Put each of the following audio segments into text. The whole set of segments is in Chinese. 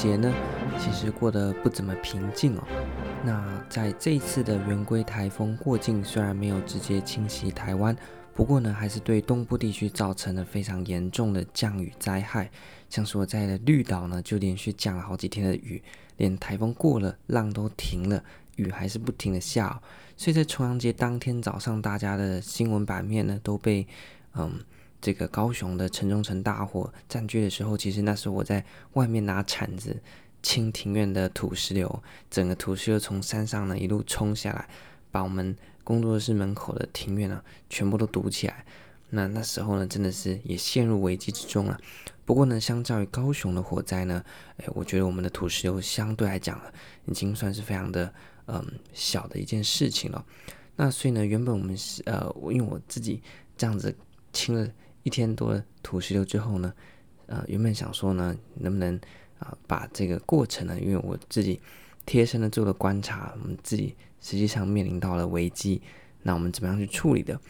节呢，其实过得不怎么平静哦。那在这一次的圆规台风过境，虽然没有直接侵袭台湾，不过呢，还是对东部地区造成了非常严重的降雨灾害。像是我在的绿岛呢，就连续降了好几天的雨，连台风过了，浪都停了，雨还是不停的下。所以在重阳节当天早上，大家的新闻版面呢，都被嗯这个高雄的城中城大火占据的时候，其实那时候我在外面拿铲子。清庭院的土石流，整个土石流从山上呢一路冲下来，把我们工作室门口的庭院呢全部都堵起来。那那时候呢，真的是也陷入危机之中了。不过呢，相较于高雄的火灾呢，哎，我觉得我们的土石流相对来讲已经算是非常的嗯小的一件事情了。那所以呢，原本我们是呃，因为我自己这样子清了一天多的土石流之后呢，呃，原本想说呢，能不能。啊，把这个过程呢，因为我自己贴身的做了观察，我们自己实际上面临到了危机，那我们怎么样去处理的？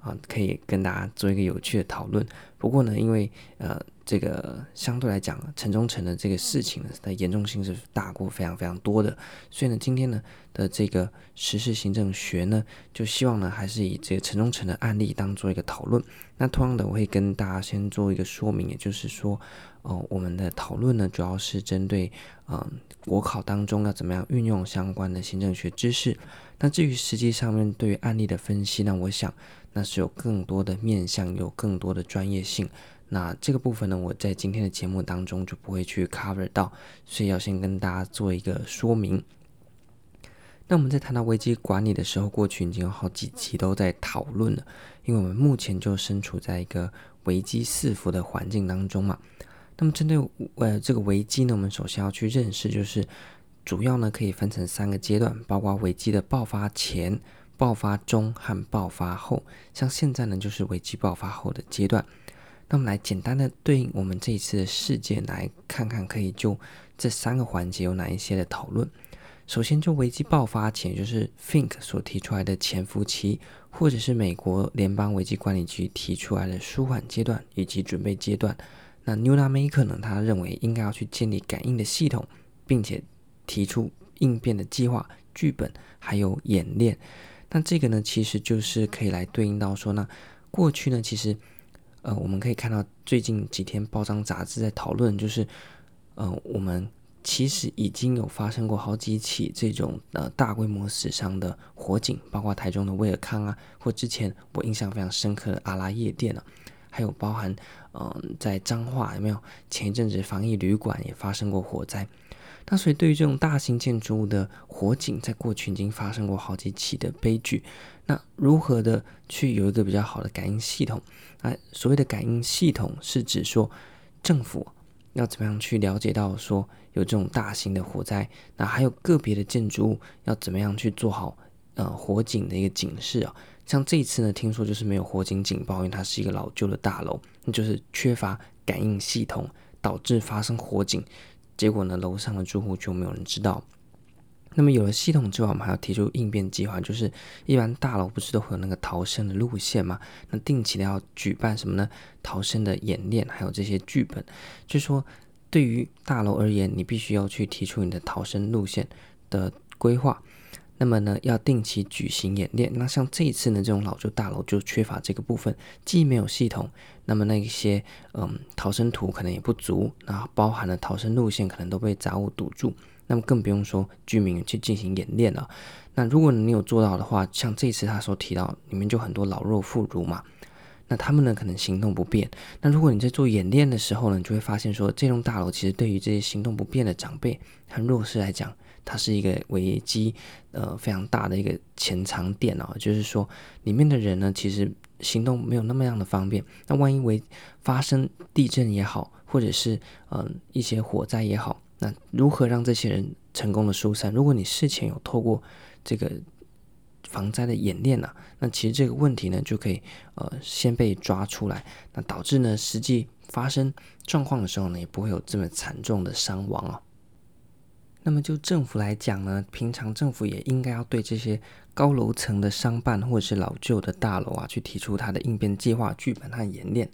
啊，可以跟大家做一个有趣的讨论。不过呢，因为呃，这个相对来讲，城中城的这个事情呢，它严重性是大过非常非常多的，所以呢，今天呢的这个实事行政学呢，就希望呢还是以这个城中城的案例当做一个讨论。那同样的，我会跟大家先做一个说明，也就是说，哦、我们的讨论呢，主要是针对嗯、国考当中要怎么样运用相关的行政学知识。那至于实际上面对于案例的分析呢，我想。那是有更多的面向，有更多的专业性。那这个部分呢，我在今天的节目当中就不会去 cover 到，所以要先跟大家做一个说明。那我们在谈到危机管理的时候，过去已经有好几期都在讨论了，因为我们目前就身处在一个危机四伏的环境当中嘛。那么针对呃这个危机呢，我们首先要去认识，就是主要呢可以分成三个阶段，包括危机的爆发前。爆发中和爆发后，像现在呢，就是危机爆发后的阶段。那么来简单的对应我们这一次的事件来看看，可以就这三个环节有哪一些的讨论。首先，就危机爆发前，就是 Fink 所提出来的潜伏期，或者是美国联邦危机管理局提出来的舒缓阶段以及准备阶段。那 Nunamaker 呢，他认为应该要去建立感应的系统，并且提出应变的计划、剧本还有演练。那这个呢，其实就是可以来对应到说呢，过去呢，其实，呃，我们可以看到最近几天报章杂志在讨论，就是，呃，我们其实已经有发生过好几起这种呃大规模死伤的火警，包括台中的威尔康啊，或之前我印象非常深刻的阿拉夜店啊，还有包含嗯、呃、在彰化有没有前一阵子防疫旅馆也发生过火灾。那所以，对于这种大型建筑物的火警，在过去已经发生过好几起的悲剧。那如何的去有一个比较好的感应系统？啊，所谓的感应系统是指说，政府要怎么样去了解到说有这种大型的火灾？那还有个别的建筑物要怎么样去做好呃火警的一个警示啊？像这一次呢，听说就是没有火警警报，因为它是一个老旧的大楼，那就是缺乏感应系统，导致发生火警。结果呢，楼上的住户就没有人知道。那么有了系统之后，我们还要提出应变计划，就是一般大楼不是都会有那个逃生的路线吗？那定期的要举办什么呢？逃生的演练，还有这些剧本。就是说，对于大楼而言，你必须要去提出你的逃生路线的规划。那么呢，要定期举行演练。那像这一次呢，这种老旧大楼就缺乏这个部分，既没有系统，那么那一些嗯逃生图可能也不足，然后包含了逃生路线可能都被杂物堵住。那么更不用说居民去进行演练了。那如果你有做到的话，像这次他所提到，里面就很多老弱妇孺嘛，那他们呢可能行动不便。那如果你在做演练的时候呢，你就会发现说，这栋大楼其实对于这些行动不便的长辈和弱势来讲。它是一个危机，呃，非常大的一个潜藏点哦，就是说里面的人呢，其实行动没有那么样的方便。那万一为发生地震也好，或者是嗯、一些火灾也好，那如何让这些人成功的疏散？如果你事前有透过这个防灾的演练呢、那其实这个问题呢就可以呃先被抓出来，那导致呢实际发生状况的时候呢，也不会有这么惨重的伤亡哦。那么就政府来讲呢，平常政府也应该要对这些高楼层的商办或者是老旧的大楼啊，去提出它的应变计划、剧本和演练。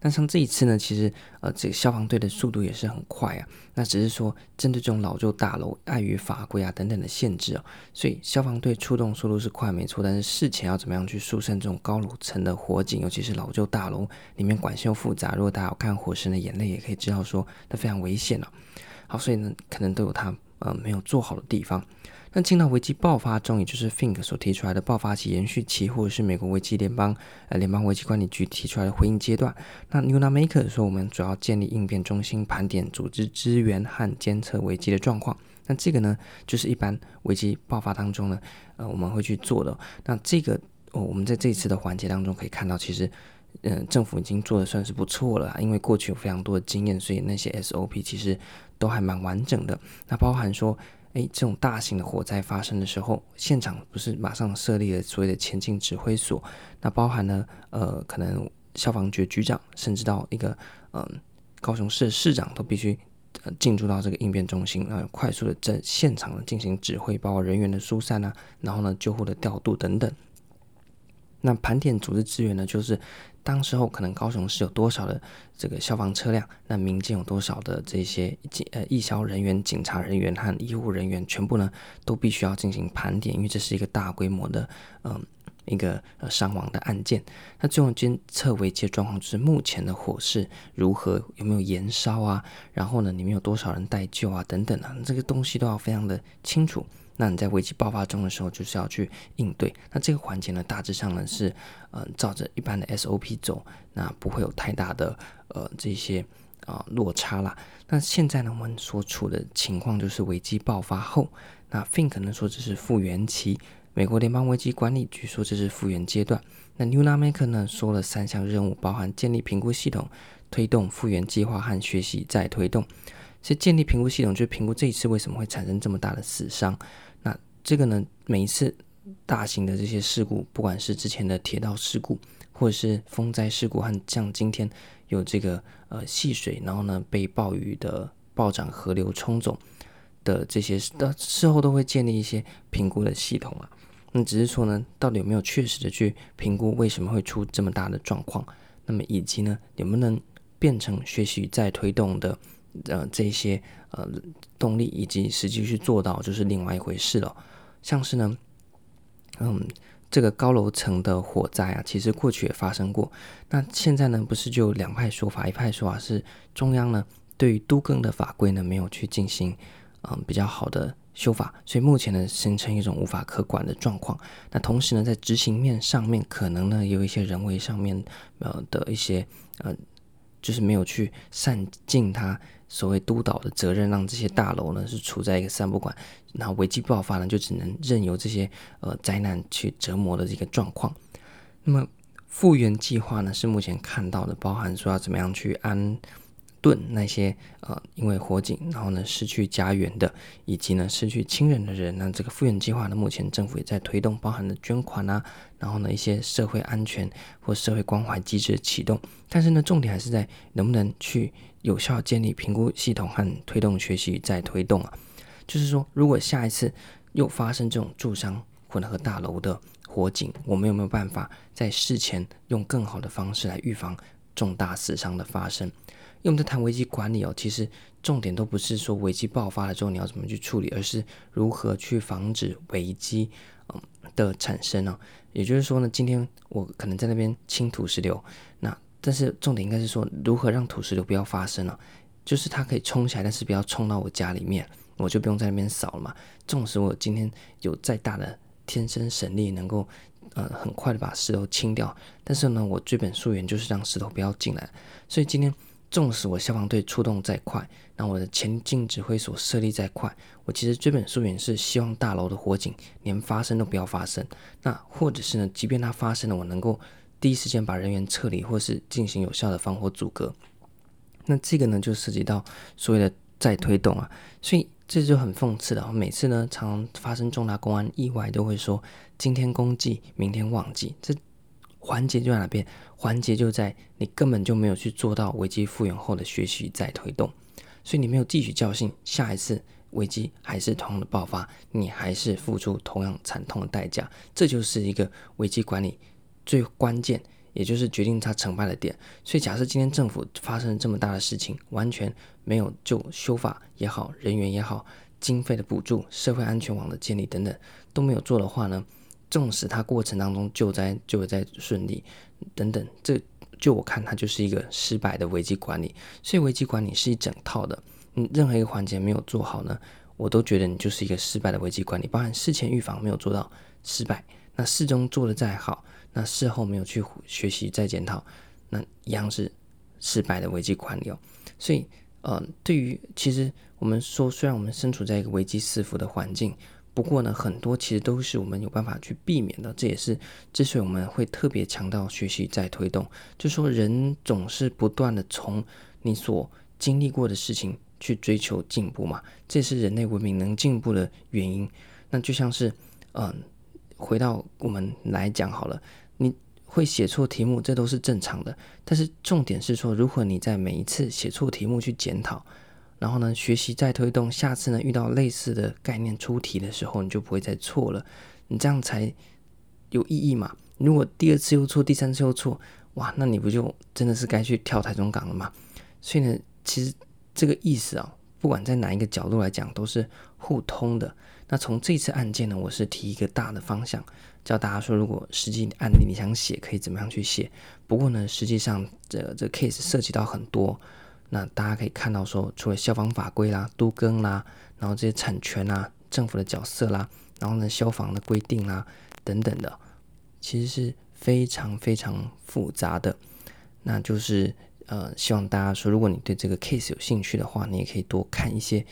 那像这一次呢，其实呃，这个消防队的速度也是很快啊。那只是说，针对这种老旧大楼，碍于法规啊等等的限制啊，所以消防队出动速度是快没错。但是事前要怎么样去疏散这种高楼层的火警，尤其是老旧大楼里面管线复杂，如果大家有看《火神的眼泪》，也可以知道说，那非常危险了啊。好，所以呢，可能都有它呃没有做好的地方。那进到危机爆发中，也就是 Fink 所提出来的爆发期、延续期，或者是美国危机联邦呃联邦危机管理局提出来的回应阶段。那 Nunamaker 说，我们主要建立应变中心，盘点组织资源和监测危机的状况。那这个呢，就是一般危机爆发当中呢，呃，我们会去做的。那这个哦，我们在这一次的环节当中可以看到，其实，嗯、政府已经做的算是不错了，因为过去有非常多的经验，所以那些 SOP 其实都还蛮完整的。那包含说。诶，这种大型的火灾发生的时候，现场不是马上设立了所谓的前进指挥所？那包含了呃，可能消防局局长，甚至到一个嗯、高雄市市长都必须呃进驻到这个应变中心，呃，快速的在现场进行指挥，包括人员的疏散啊，然后呢，救护的调度等等。那盘点组织资源呢，就是。当时候可能高雄市有多少的这个消防车辆，那民间有多少的这些警呃义消人员、警察人员和医护人员，全部呢都必须要进行盘点，因为这是一个大规模的嗯、一个呃伤亡的案件。那最后监测危机状况就是目前的火势如何，有没有延烧啊？然后呢，里面有多少人待救啊？等等啊，这个东西都要非常的清楚。那你在危机爆发中的时候，就是要去应对。那这个环节呢，大致上呢是，呃，照着一般的 SOP 走，那不会有太大的呃这些啊、落差啦。那现在呢，我们所处的情况就是危机爆发后，那 Fink 呢说这是复原期，美国联邦危机管理局说这是复原阶段。那 Nunamaker 呢说了三项任务，包含建立评估系统、推动复原计划和学习再推动。其实建立评估系统就是评估这一次为什么会产生这么大的死伤。这个呢，每一次大型的这些事故，不管是之前的铁道事故，或者是风灾事故，和像今天有这个呃戏水，然后呢被暴雨的暴涨河流冲走的这些，事事后都会建立一些评估的系统啊。那只是说呢，到底有没有确实的去评估为什么会出这么大的状况？那么以及呢，能不能变成学习再推动的？呃，这些呃动力以及实际去做到，就是另外一回事了。像是呢，嗯，这个高楼层的火灾啊，其实过去也发生过。那现在呢，不是就两派说法，一派说法是中央呢对于都更的法规呢没有去进行嗯比较好的修法，所以目前呢形成一种无法可管的状况。那同时呢，在执行面上面，可能呢有一些人为上面呃的一些呃，就是没有去善尽他。所谓督导的责任，让这些大楼呢是处在一个三不管，然后危机爆发呢就只能任由这些呃灾难去折磨的这个状况。那么复原计划呢是目前看到的，包含说要怎么样去安顿那些呃因为火警然后呢失去家园的，以及呢失去亲人的人。那这个复原计划呢，目前政府也在推动，包含了捐款啊，然后呢一些社会安全或社会关怀机制的启动。但是呢，重点还是在能不能去。有效建立评估系统和推动学习再推动啊，就是说，如果下一次又发生这种住商混合大楼的火警，我们有没有办法在事前用更好的方式来预防重大死伤的发生？因为我们在谈危机管理哦，其实重点都不是说危机爆发了之后你要怎么去处理，而是如何去防止危机嗯的产生呢？也就是说呢，今天我可能在那边清土石流，那。但是重点应该是说，如何让土石流不要发生呢？就是它可以冲起来，但是不要冲到我家里面，我就不用在那边扫了嘛。纵使我今天有再大的天生神力，能够呃很快的把石头清掉，但是呢，我追本溯源就是让石头不要进来。所以今天纵使我消防队出动再快，那我的前进指挥所设立再快，我其实追本溯源是希望大楼的火警连发生都不要发生。那或者是呢，即便它发生了，我能够。第一时间把人员撤离，或是进行有效的防火阻隔。那这个呢，就涉及到所谓的再推动啊，所以这就很讽刺了。每次呢，常常发生重大公安意外，都会说今天公祭，明天忘记。这环节就在哪边？环节就在你根本就没有去做到危机复原后的学习再推动，所以你没有汲取教训，下一次危机还是同样的爆发，你还是付出同样惨痛的代价。这就是一个危机管理。最关键也就是决定他成败的点。所以假设今天政府发生了这么大的事情，完全没有就修法也好、人员也好、经费的补助、社会安全网的建立等等都没有做的话呢，纵使他过程当中救灾救灾顺利等等，这就我看它就是一个失败的危机管理。所以危机管理是一整套的，你任何一个环节没有做好呢，我都觉得你就是一个失败的危机管理，包含事前预防没有做到失败，那事中做得再好，那事后没有去学习再检讨，那一样是失败的危机管理。所以，呃，对于其实我们说，虽然我们身处在一个危机四伏的环境，不过呢，很多其实都是我们有办法去避免的。这也是之所以我们会特别强调学习再推动，就说人总是不断的从你所经历过的事情。去追求进步嘛，这是人类文明能进步的原因。那就像是，嗯，回到我们来讲好了，会写错题目，这都是正常的。但是重点是说，如果你在每一次写错题目去检讨，然后呢，学习再推动，下次呢遇到类似的概念出题的时候，你就不会再错了。你这样才有意义嘛。如果第二次又错，第三次又错，哇，那你不就真的是该去跳台中港了吗？所以呢，其实。这个意思啊，不管在哪一个角度来讲，都是互通的。那从这次案件呢，我是提一个大的方向，教大家说，如果实际案例你想写，可以怎么样去写。不过呢，实际上这这 case 涉及到很多，那大家可以看到说，除了消防法规啦、都更啦，然后这些产权啦、政府的角色啦，然后呢，消防的规定啦等等的，其实是非常非常复杂的，那就是。呃，希望大家说，如果你对这个 case 有兴趣的话，你也可以多看一些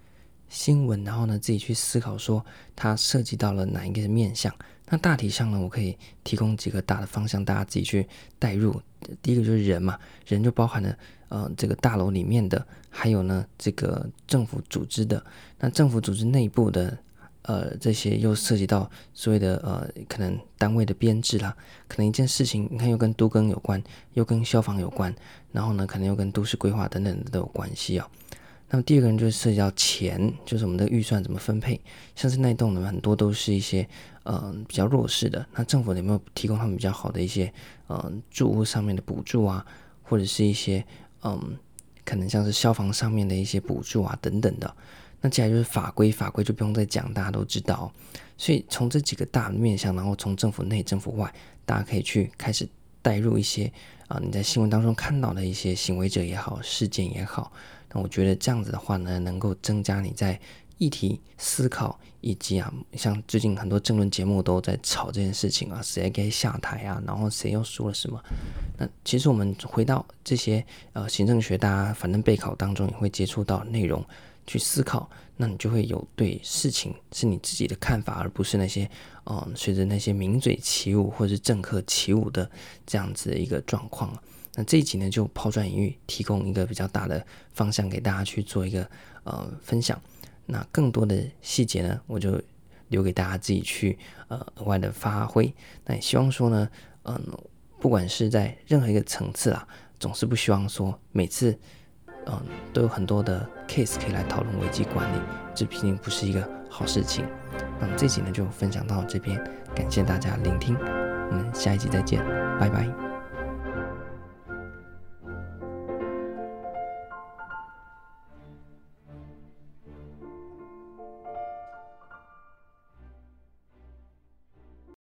新闻，然后呢，自己去思考说它涉及到了哪一个面向。那大体上呢，我可以提供几个大的方向，大家自己去带入。第一个就是人嘛，人就包含了呃这个大楼里面的，还有呢这个政府组织的，那政府组织内部的。呃，这些又涉及到所谓的呃，可能单位的编制啦，可能一件事情，你看又跟都更有关，又跟消防有关，然后呢，可能又跟都市规划等等都有关系啊、哦。那么第二个人就是涉及到钱，就是我们的预算怎么分配，像是那栋呢，很多都是一些呃比较弱势的，那政府有没有提供他们比较好的一些呃住屋上面的补助啊，或者是一些嗯、可能像是消防上面的一些补助啊等等的。那接下来就是法规，法规就不用再讲，大家都知道。所以从这几个大面向，然后从政府内、政府外，大家可以去开始带入一些啊，你在新闻当中看到的一些行为者也好，事件也好。那我觉得这样子的话呢，能够增加你在议题思考，以及啊，像最近很多政论节目都在吵这件事情啊，谁该下台啊，然后谁又说了什么？那其实我们回到这些呃行政学，大家反正备考当中也会接触到内容。去思考，那你就会有对事情是你自己的看法，而不是那些，嗯，随着那些名嘴起舞或者是政客起舞的这样子的一个状况。那这一集呢，就抛砖引玉，提供一个比较大的方向给大家去做一个呃分享。那更多的细节呢，我就留给大家自己去呃额外的发挥。那也希望说呢，嗯，不管是在任何一个层次啊，总是不希望说每次。嗯，都有很多的 case 可以来讨论危机管理，这毕竟不是一个好事情。那么这集呢就分享到这边，感谢大家聆听，我们下一集再见，拜拜。